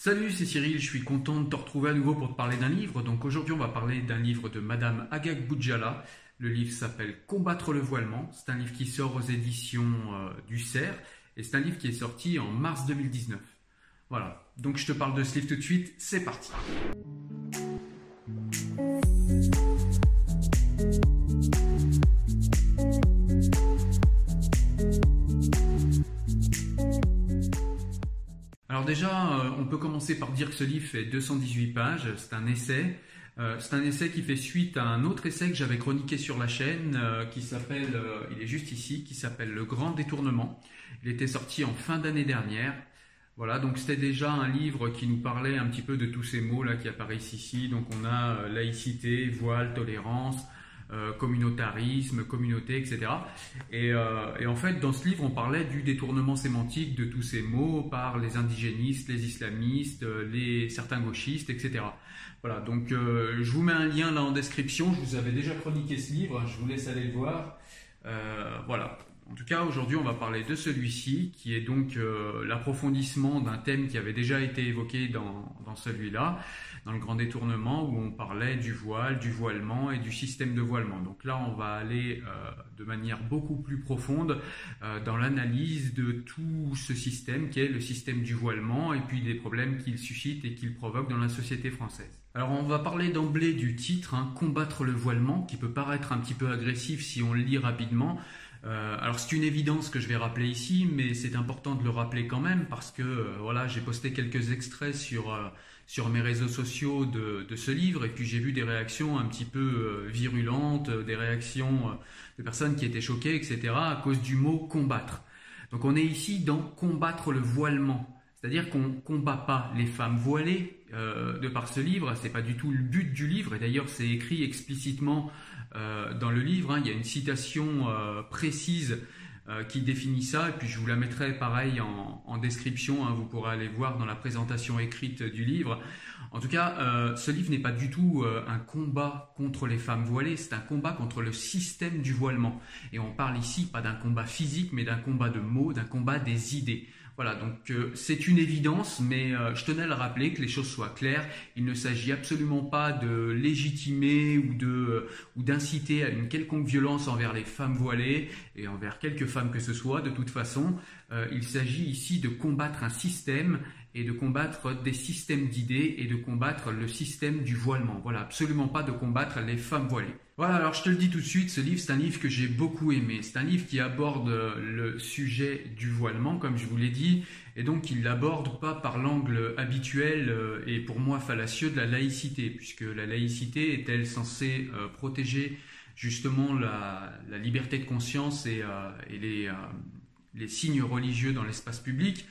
Salut, c'est Cyril, je suis content de te retrouver à nouveau pour te parler d'un livre. Donc aujourd'hui, on va parler d'un livre de Madame Agag Boudjala. Le livre s'appelle Combattre le voilement. C'est un livre qui sort aux éditions euh, du CERF et c'est un livre qui est sorti en mars 2019. Voilà, donc je te parle de ce livre tout de suite, c'est parti. Alors déjà, euh, on peut commencer par dire que ce livre fait 218 pages, c'est un essai. Euh, c'est un essai qui fait suite à un autre essai que j'avais chroniqué sur la chaîne, euh, qui s'appelle, il est juste ici, qui s'appelle Le Grand Détournement. Il était sorti en fin d'année dernière. Voilà, donc c'était déjà un livre qui nous parlait un petit peu de tous ces mots là qui apparaissent ici. Donc on a laïcité, voile, tolérance, euh, communautarisme, communauté, etc. Euh, et, en fait, dans ce livre, on parlait du détournement sémantique de tous ces mots par les indigénistes, les islamistes, euh, les certains gauchistes, etc. Voilà, donc je vous mets un lien là en description. Je vous avais déjà chroniqué ce livre, je vous laisse aller le voir. voilà. En tout cas, aujourd'hui, on va parler de celui-ci, qui est donc l'approfondissement d'un thème qui avait déjà été évoqué dans, dans celui-là dans le grand détournement où on parlait du voile, du voilement et du système de voilement. Donc là, on va aller euh, de manière beaucoup plus profonde euh, dans l'analyse de tout ce système qui est le système du voilement et puis des problèmes qu'il suscite et qu'il provoque dans la société française. Alors on va parler d'emblée du titre, hein, combattre le voilement, qui peut paraître un petit peu agressif si on le lit rapidement. Euh, alors c'est une évidence que je vais rappeler ici, mais c'est important de le rappeler quand même parce que voilà, j'ai posté quelques extraits sur sur mes réseaux sociaux de, ce livre et puis j'ai vu des réactions un petit peu euh, virulentes, des réactions euh, de personnes qui étaient choquées, etc. à cause du mot combattre. Donc on est ici dans combattre le voilement. C'est-à-dire qu'on combat pas les femmes voilées euh, de par ce livre, c'est pas du tout le but du livre, et d'ailleurs c'est écrit explicitement dans le livre, hein. il y a une citation précise euh, qui définit ça. Et puis je vous la mettrai pareil en, description. Hein, vous pourrez aller voir dans la présentation écrite du livre. En tout cas, euh, ce livre n'est pas du tout euh, un combat contre les femmes voilées, c'est un combat contre le système du voilement. Et on parle ici pas d'un combat physique, mais d'un combat de mots, d'un combat des idées. Voilà, donc euh, c'est une évidence, mais euh, je tenais à le rappeler que les choses soient claires. Il ne s'agit absolument pas de légitimer ou de euh, ou d'inciter à une quelconque violence envers les femmes voilées et envers quelques femmes que ce soit. De toute façon, il s'agit ici de combattre un système et de combattre des systèmes d'idées et de combattre le système du voilement. Voilà, absolument pas de combattre les femmes voilées. Voilà, alors je te le dis tout de suite, ce livre, c'est un livre que j'ai beaucoup aimé. C'est un livre qui aborde le sujet du voilement, comme je vous l'ai dit, et donc il l'aborde pas par l'angle habituel euh, et pour moi fallacieux de la laïcité, puisque la laïcité est-elle censée euh, protéger justement la, liberté de conscience et, euh, les, les signes religieux dans l'espace public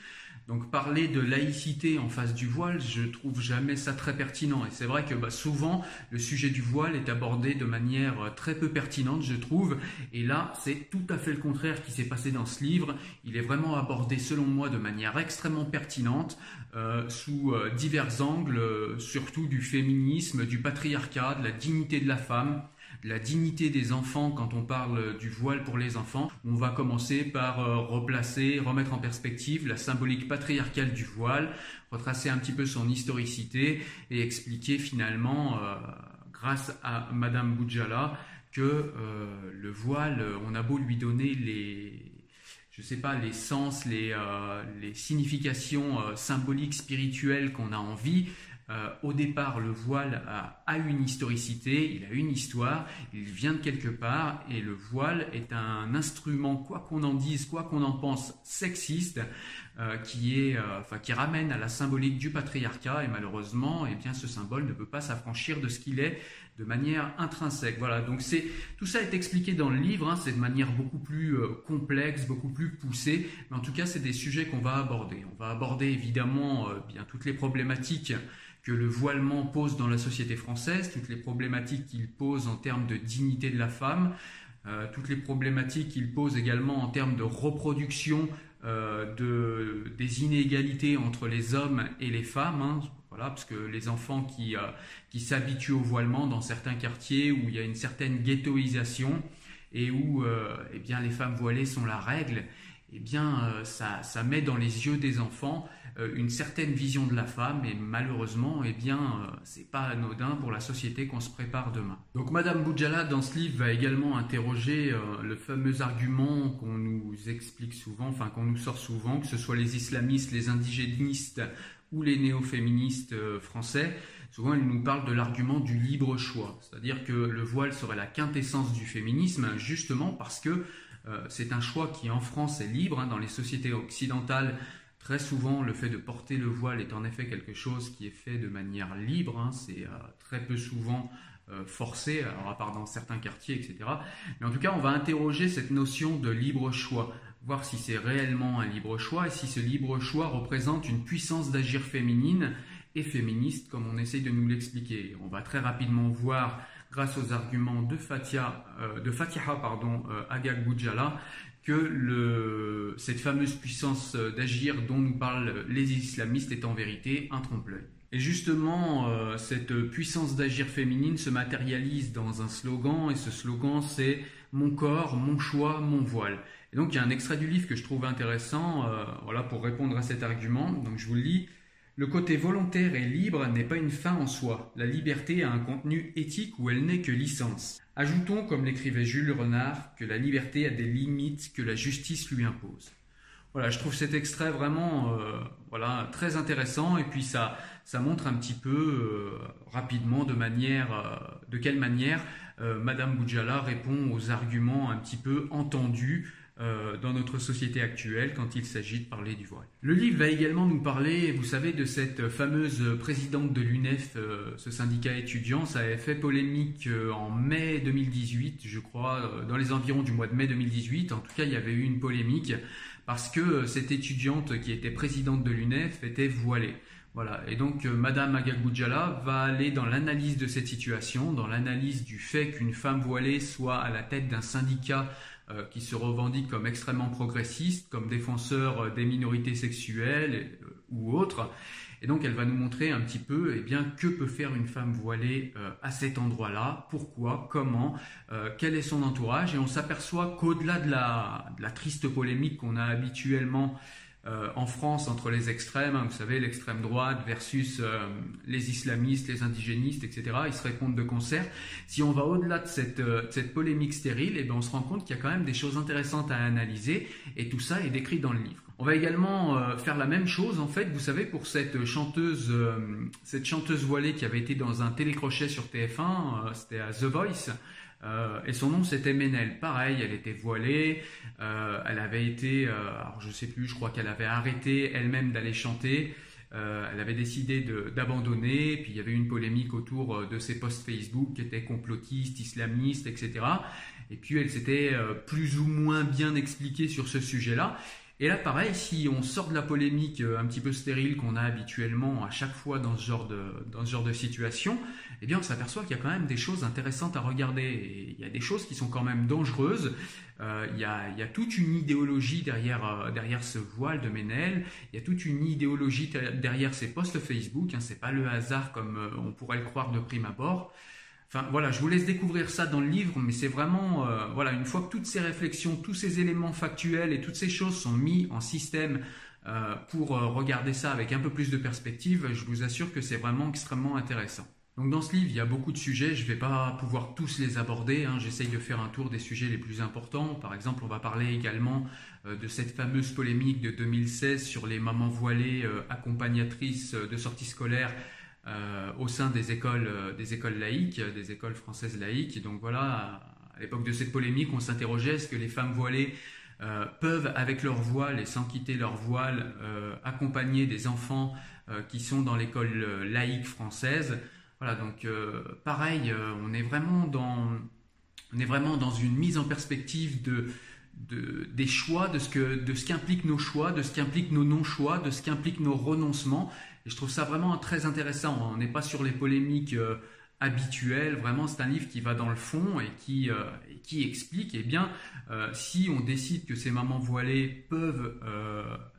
donc parler de laïcité en face du voile, je trouve jamais ça très pertinent. Et c'est vrai que bah, souvent le sujet du voile est abordé de manière euh, très peu pertinente, je trouve. Et là, c'est tout à fait le contraire qui s'est passé dans ce livre. Il est vraiment abordé, selon moi, de manière extrêmement pertinente, euh, sous euh, divers angles, surtout du féminisme, du patriarcat, de la dignité de la femme la dignité des enfants quand on parle du voile pour les enfants. On va commencer par euh, replacer, remettre en perspective la symbolique patriarcale du voile, retracer un petit peu son historicité et expliquer finalement, euh, grâce à Madame Boudjala, que euh, le voile, on a beau lui donner les je sais pas, les sens, les, les significations symboliques, spirituelles qu'on a envie, euh, au départ, le voile a, une historicité, il a une histoire, il vient de quelque part, et le voile est un instrument, quoi qu'on en dise, quoi qu'on en pense, sexiste, qui est, euh, enfin, qui ramène à la symbolique du patriarcat, et malheureusement, eh bien, ce symbole ne peut pas s'affranchir de ce qu'il est de manière intrinsèque. Voilà, donc c'est tout ça est expliqué dans le livre, hein, c'est de manière beaucoup plus complexe, beaucoup plus poussée, mais en tout cas, c'est des sujets qu'on va aborder. On va aborder évidemment bien toutes les problématiques que le voilement pose dans la société française, toutes les problématiques qu'il pose en termes de dignité de la femme, euh, toutes les problématiques qu'il pose également en termes de reproduction euh, de, des inégalités entre les hommes et les femmes. Hein, voilà, parce que les enfants qui, euh, qui s'habituent au voilement dans certains quartiers où il y a une certaine ghettoisation et où eh bien, les femmes voilées sont la règle, eh bien, ça, ça met dans les yeux des enfants euh, une certaine vision de la femme et malheureusement, eh bien, euh, c'est pas anodin pour la société qu'on se prépare demain. Donc Madame Boudjala dans ce livre va également interroger le fameux argument qu'on nous explique souvent, enfin qu'on nous sort souvent, que ce soit les islamistes, les indigénistes ou les néo-féministes français. Souvent, elle nous parle de l'argument du libre choix, c'est-à-dire que le voile serait la quintessence du féminisme, justement parce que euh, c'est un choix qui en France est libre. Hein. dans les sociétés occidentales, très souvent, le fait de porter le voile est en effet quelque chose qui est fait de manière libre. Hein. c'est euh, très peu souvent euh, forcé, alors à part dans certains quartiers, etc. Mais en tout cas, on va interroger cette notion de libre choix, voir si c'est réellement un libre choix et si ce libre choix représente une puissance d'agir féminine et féministe, comme on essaye de nous l'expliquer. On va très rapidement voir grâce aux arguments de, Fatia, euh, de Fatiha pardon, Agag Boujala, que cette fameuse puissance euh, d'agir dont nous parlent les islamistes est en vérité un trompe-l'œil. Et justement, cette puissance d'agir féminine se matérialise dans un slogan, et ce slogan c'est Mon corps, mon choix, mon voile. Et donc il y a un extrait du livre que je trouve intéressant voilà, pour répondre à cet argument. Donc je vous le lis. Le côté volontaire et libre n'est pas une fin en soi. La liberté a un contenu éthique où elle n'est que licence. Ajoutons, comme l'écrivait Jules Renard, que la liberté a des limites que la justice lui impose. Voilà, je trouve cet extrait vraiment euh, voilà, très intéressant et puis ça, ça montre un petit peu euh, rapidement de, manière, euh, de quelle manière Madame Boudjala répond aux arguments un petit peu entendus euh, dans notre société actuelle quand il s'agit de parler du voile. Le livre va également nous parler, vous savez, de cette fameuse présidente de l'UNEF, euh, ce syndicat étudiant. Ça avait fait polémique euh, en mai 2018, je crois, dans les environs du mois de mai 2018. En tout cas, il y avait eu une polémique parce que cette étudiante qui était présidente de l'UNEF était voilée. Voilà. Et donc, Madame Agagboudjala va aller dans l'analyse de cette situation, dans l'analyse du fait qu'une femme voilée soit à la tête d'un syndicat euh, qui se revendiquent comme extrêmement progressistes, comme défenseurs euh, des minorités sexuelles euh, ou autres. Et donc elle va nous montrer un petit peu eh bien, que peut faire une femme voilée à cet endroit-là, pourquoi, comment, quel est son entourage. Et on s'aperçoit qu'au-delà de la, triste polémique qu'on a habituellement euh, en France entre les extrêmes, hein, vous savez, l'extrême droite versus euh, les islamistes, les indigénistes, etc. Ils se répondent de concert. Si on va au-delà de cette, euh, cette, polémique stérile, eh bien, on se rend compte qu'il y a quand même des choses intéressantes à analyser et tout ça est décrit dans le livre. On va également faire la même chose, en fait, vous savez, pour cette chanteuse, cette chanteuse voilée qui avait été dans un télécrochet sur TF1, c'était à The Voice. Euh, et son nom c'était Ménel. Pareil, elle était voilée, euh, elle avait été, euh, alors je sais plus, je crois qu'elle avait arrêté elle-même d'aller chanter. elle avait décidé d'abandonner, puis il y avait une polémique autour de ses posts Facebook qui étaient complotistes, islamistes, etc. Et puis elle s'était plus ou moins bien expliquée sur ce sujet-là. Et là, pareil, si on sort de la polémique euh, un petit peu stérile qu'on a habituellement à chaque fois dans ce genre de, dans ce genre de situation, eh bien, on s'aperçoit qu'il y a quand même des choses intéressantes à regarder. Il y a des choses qui sont quand même dangereuses. Euh, il, y a, il, y a, toute une idéologie derrière, euh, derrière ce voile de Ménel. Il y a toute une idéologie derrière ces posts Facebook. Hein, c'est pas le hasard comme on pourrait le croire de prime abord. Enfin voilà, je vous laisse découvrir ça dans le livre, mais c'est vraiment euh, voilà une fois que toutes ces réflexions, tous ces éléments factuels et toutes ces choses sont mis en système euh, pour euh, regarder ça avec un peu plus de perspective, je vous assure que c'est vraiment extrêmement intéressant. Donc dans ce livre, il y a beaucoup de sujets, je ne vais pas pouvoir tous les aborder, hein. j'essaye de faire un tour des sujets les plus importants. Par exemple, on va parler également de cette fameuse polémique de 2016 sur les mamans voilées accompagnatrices de sorties scolaires euh, au sein des écoles, euh, des écoles laïques, des écoles françaises laïques. donc voilà, à l'époque de cette polémique, on s'interrogeait est-ce que les femmes voilées euh, peuvent, avec leur voile et sans quitter leur voile, accompagner des enfants qui sont dans l'école laïque française? Voilà, donc pareil, on est vraiment dans, on est vraiment dans une mise en perspective de, de, des choix, de ce que, de ce qu'impliquent nos choix, de ce qu'impliquent nos non-choix, de ce qu'impliquent nos renoncements, et je trouve ça vraiment très intéressant. On n'est pas sur les polémiques euh, habituelles. Vraiment, c'est un livre qui va dans le fond et qui, euh, qui explique, eh bien, euh, si on décide que ces mamans voilées peuvent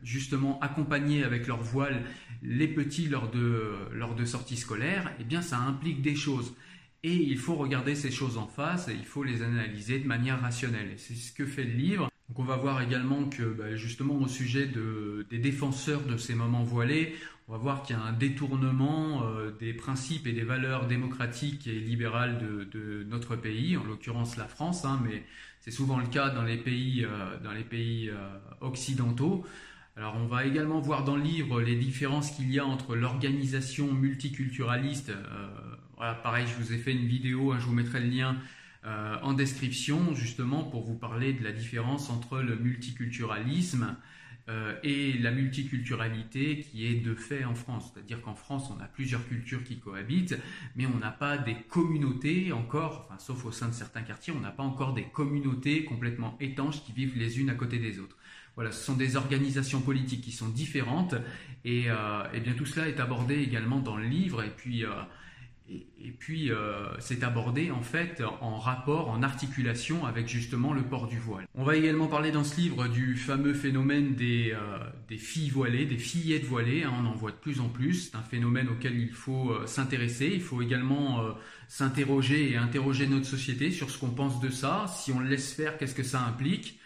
justement accompagner avec leur voile les petits lors de, lors de sorties scolaires, eh bien, ça implique des choses. Et il faut regarder ces choses en face et il faut les analyser de manière rationnelle. Et c'est ce que fait le livre. Donc on va voir également que bah, justement au sujet des défenseurs de ces moments voilés, on va voir qu'il y a un détournement euh, des principes et des valeurs démocratiques et libérales de, notre pays, en l'occurrence la France, hein, mais c'est souvent le cas dans les pays, euh, dans les pays euh, occidentaux. Alors on va également voir dans le livre les différences qu'il y a entre l'organisation multiculturaliste. voilà, pareil, je vous ai fait une vidéo, hein, je vous mettrai le lien en description, justement pour vous parler de la différence entre le multiculturalisme euh, et la multiculturalité qui est de fait en France. C'est-à-dire qu'en France, on a plusieurs cultures qui cohabitent, mais on n'a pas des communautés encore, enfin, sauf au sein de certains quartiers, on n'a pas encore des communautés complètement étanches qui vivent les unes à côté des autres. Voilà, ce sont des organisations politiques qui sont différentes et, euh, et bien tout cela est abordé également dans le livre et puis euh, et, puis, euh, c'est abordé en fait en rapport, en articulation avec justement le port du voile. On va également parler dans ce livre du fameux phénomène des, euh, filles voilées, des fillettes voilées. Hein, on en voit de plus en plus. C'est un phénomène auquel il faut euh, s'intéresser. Il faut également s'interroger et interroger notre société sur ce qu'on pense de ça. Si on le laisse faire, qu'est-ce que ça implique?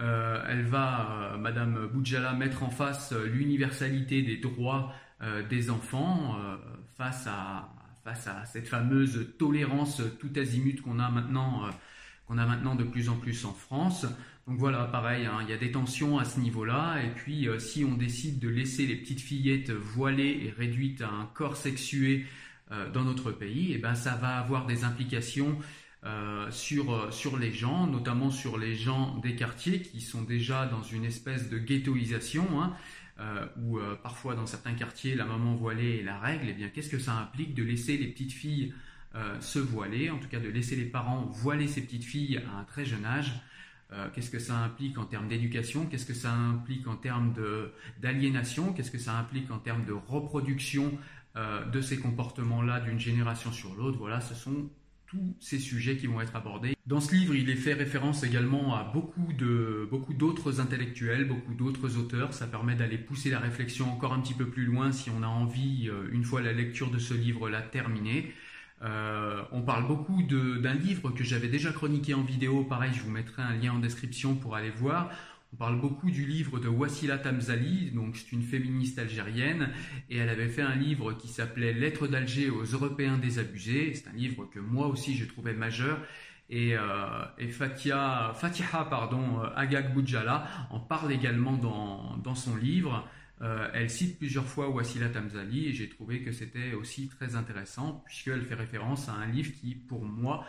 Elle va, Madame Boudjala, mettre en face l'universalité des droits des enfants face à face à cette fameuse tolérance tout azimut qu'on a maintenant, euh, qu'on a maintenant de plus en plus en France. Donc voilà, pareil, hein, il y a des tensions à ce niveau-là. Et puis, euh, si on décide de laisser les petites fillettes voilées et réduites à un corps sexué euh, dans notre pays, eh ben ça va avoir des implications sur, sur les gens, notamment sur les gens des quartiers qui sont déjà dans une espèce de ghettoisation. Hein, euh, euh, parfois dans certains quartiers la maman voilée est la règle, eh bien qu'est-ce que ça implique de laisser les petites filles euh, se voiler, en tout cas de laisser les parents voiler ces petites filles à un très jeune âge Qu'est-ce que ça implique en termes d'éducation Qu'est-ce que ça implique en termes d'aliénation Qu'est-ce que ça implique en termes de reproduction de ces comportements-là d'une génération sur l'autre Voilà, ce sont tous ces sujets qui vont être abordés. Dans ce livre, il est fait référence également à beaucoup de beaucoup d'autres intellectuels, beaucoup d'autres auteurs. Ça permet d'aller pousser la réflexion encore un petit peu plus loin si on a envie, euh, une fois la lecture de ce livre-là terminée. Euh, on parle beaucoup d'un livre que j'avais déjà chroniqué en vidéo. Pareil, je vous mettrai un lien en description pour aller voir. On parle beaucoup du livre de Wassila Tamzali, donc c'est une féministe algérienne, et elle avait fait un livre qui s'appelait Lettres d'Alger aux Européens désabusés. C'est un livre que moi aussi je trouvais majeur. Et, euh, Fatia, Fatiha pardon, euh, Agag Boudjala en parle également dans, son livre. Euh, elle cite plusieurs fois Wassila Tamzali et j'ai trouvé que c'était aussi très intéressant puisqu'elle fait référence à un livre qui, pour moi,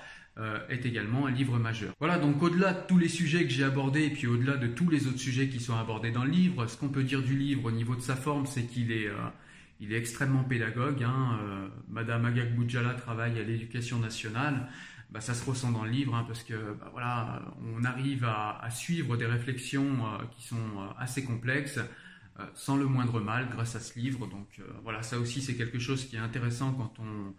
est également un livre majeur. Voilà, donc au-delà de tous les sujets que j'ai abordés et puis au-delà de tous les autres sujets qui sont abordés dans le livre, ce qu'on peut dire du livre au niveau de sa forme, c'est qu'il est, euh, est extrêmement pédagogue. Hein. Euh, Madame Agag Boudjala travaille à l'éducation nationale. Bah, ça se ressent dans le livre hein, parce que bah, voilà, on arrive à, suivre des réflexions qui sont assez complexes sans le moindre mal grâce à ce livre. Donc voilà, ça aussi c'est quelque chose qui est intéressant quand on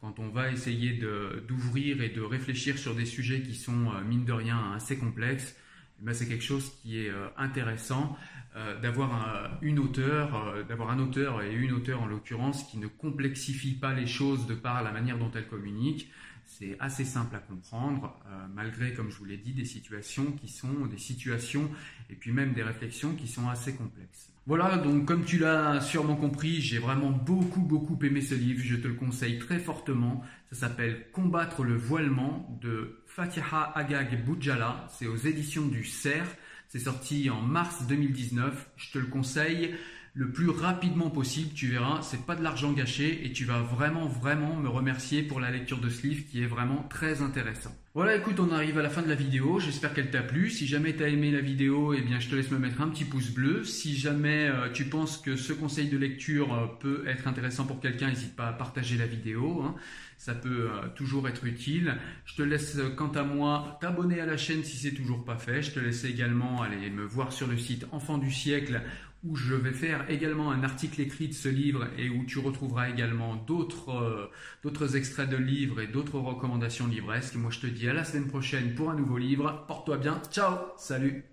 quand on va essayer d'ouvrir et de réfléchir sur des sujets qui sont, euh, mine de rien, assez complexes, ben, c'est quelque chose qui est euh, intéressant euh, d'avoir une auteur, d'avoir un auteur et une auteure en l'occurrence qui ne complexifie pas les choses de par la manière dont elle communique. C'est assez simple à comprendre, malgré, comme je vous l'ai dit, des situations qui sont des situations et puis même des réflexions qui sont assez complexes. Voilà, donc comme tu l'as sûrement compris, j'ai vraiment beaucoup beaucoup aimé ce livre, je te le conseille très fortement. Ça s'appelle Combattre le voilement de Fatiha Agag Boudjala, c'est aux éditions du CERF, c'est sorti en mars 2019, je te le conseille le plus rapidement possible, tu verras, c'est pas de l'argent gâché et tu vas vraiment vraiment me remercier pour la lecture de ce livre qui est vraiment très intéressant. Voilà, écoute, on arrive à la fin de la vidéo. J'espère qu'elle t'a plu. Si jamais tu as aimé la vidéo, eh bien, je te laisse me mettre un petit pouce bleu. Si jamais euh, tu penses que ce conseil de lecture euh, peut être intéressant pour quelqu'un, n'hésite pas à partager la vidéo. Hein. Ça peut euh, toujours être utile. Je te laisse, quant à moi, t'abonner à la chaîne si c'est toujours pas fait. Je te laisse également aller me voir sur le site Enfant du siècle où je vais faire également un article écrit de ce livre et où tu retrouveras également d'autres euh, extraits de livres et d'autres recommandations livresques. Moi, je te dis à la semaine prochaine pour un nouveau livre. Porte-toi bien. Ciao. Salut.